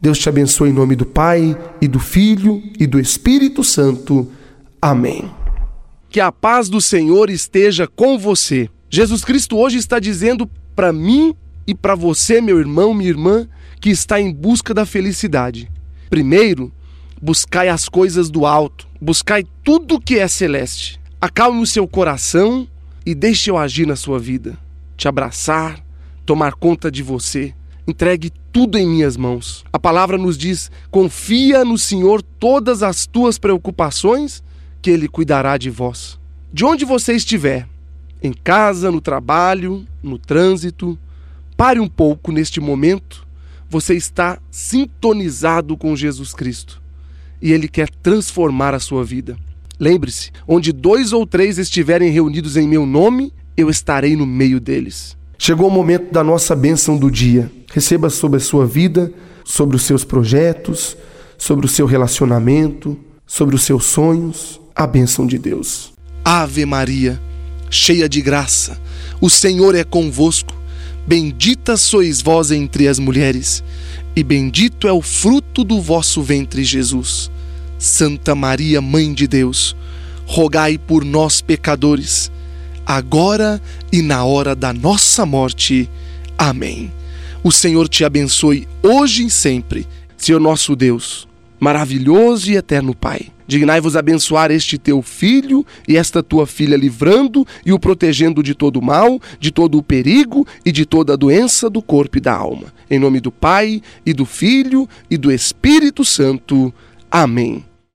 Deus te abençoe em nome do Pai e do Filho e do Espírito Santo. Amém. Que a paz do Senhor esteja com você. Jesus Cristo hoje está dizendo para mim e para você, meu irmão, minha irmã, que está em busca da felicidade. Primeiro, buscai as coisas do alto, buscai tudo que é celeste. Acalme o seu coração e deixe eu agir na sua vida, te abraçar, tomar conta de você entregue tudo em minhas mãos. A palavra nos diz: confia no Senhor todas as tuas preocupações, que Ele cuidará de vós. De onde você estiver, em casa, no trabalho, no trânsito, pare um pouco neste momento. Você está sintonizado com Jesus Cristo e Ele quer transformar a sua vida. Lembre-se: onde dois ou três estiverem reunidos em meu nome, eu estarei no meio deles. Chegou o momento da nossa bênção do dia. Receba sobre a sua vida, sobre os seus projetos, sobre o seu relacionamento, sobre os seus sonhos, a bênção de Deus. Ave Maria, cheia de graça, o Senhor é convosco. Bendita sois vós entre as mulheres, e bendito é o fruto do vosso ventre, Jesus. Santa Maria, Mãe de Deus, rogai por nós, pecadores agora e na hora da nossa morte. Amém. O Senhor te abençoe hoje e sempre, Senhor nosso Deus, maravilhoso e eterno Pai. Dignai-vos abençoar este teu filho e esta tua filha, livrando e o protegendo de todo o mal, de todo o perigo e de toda a doença do corpo e da alma. Em nome do Pai, e do Filho, e do Espírito Santo. Amém.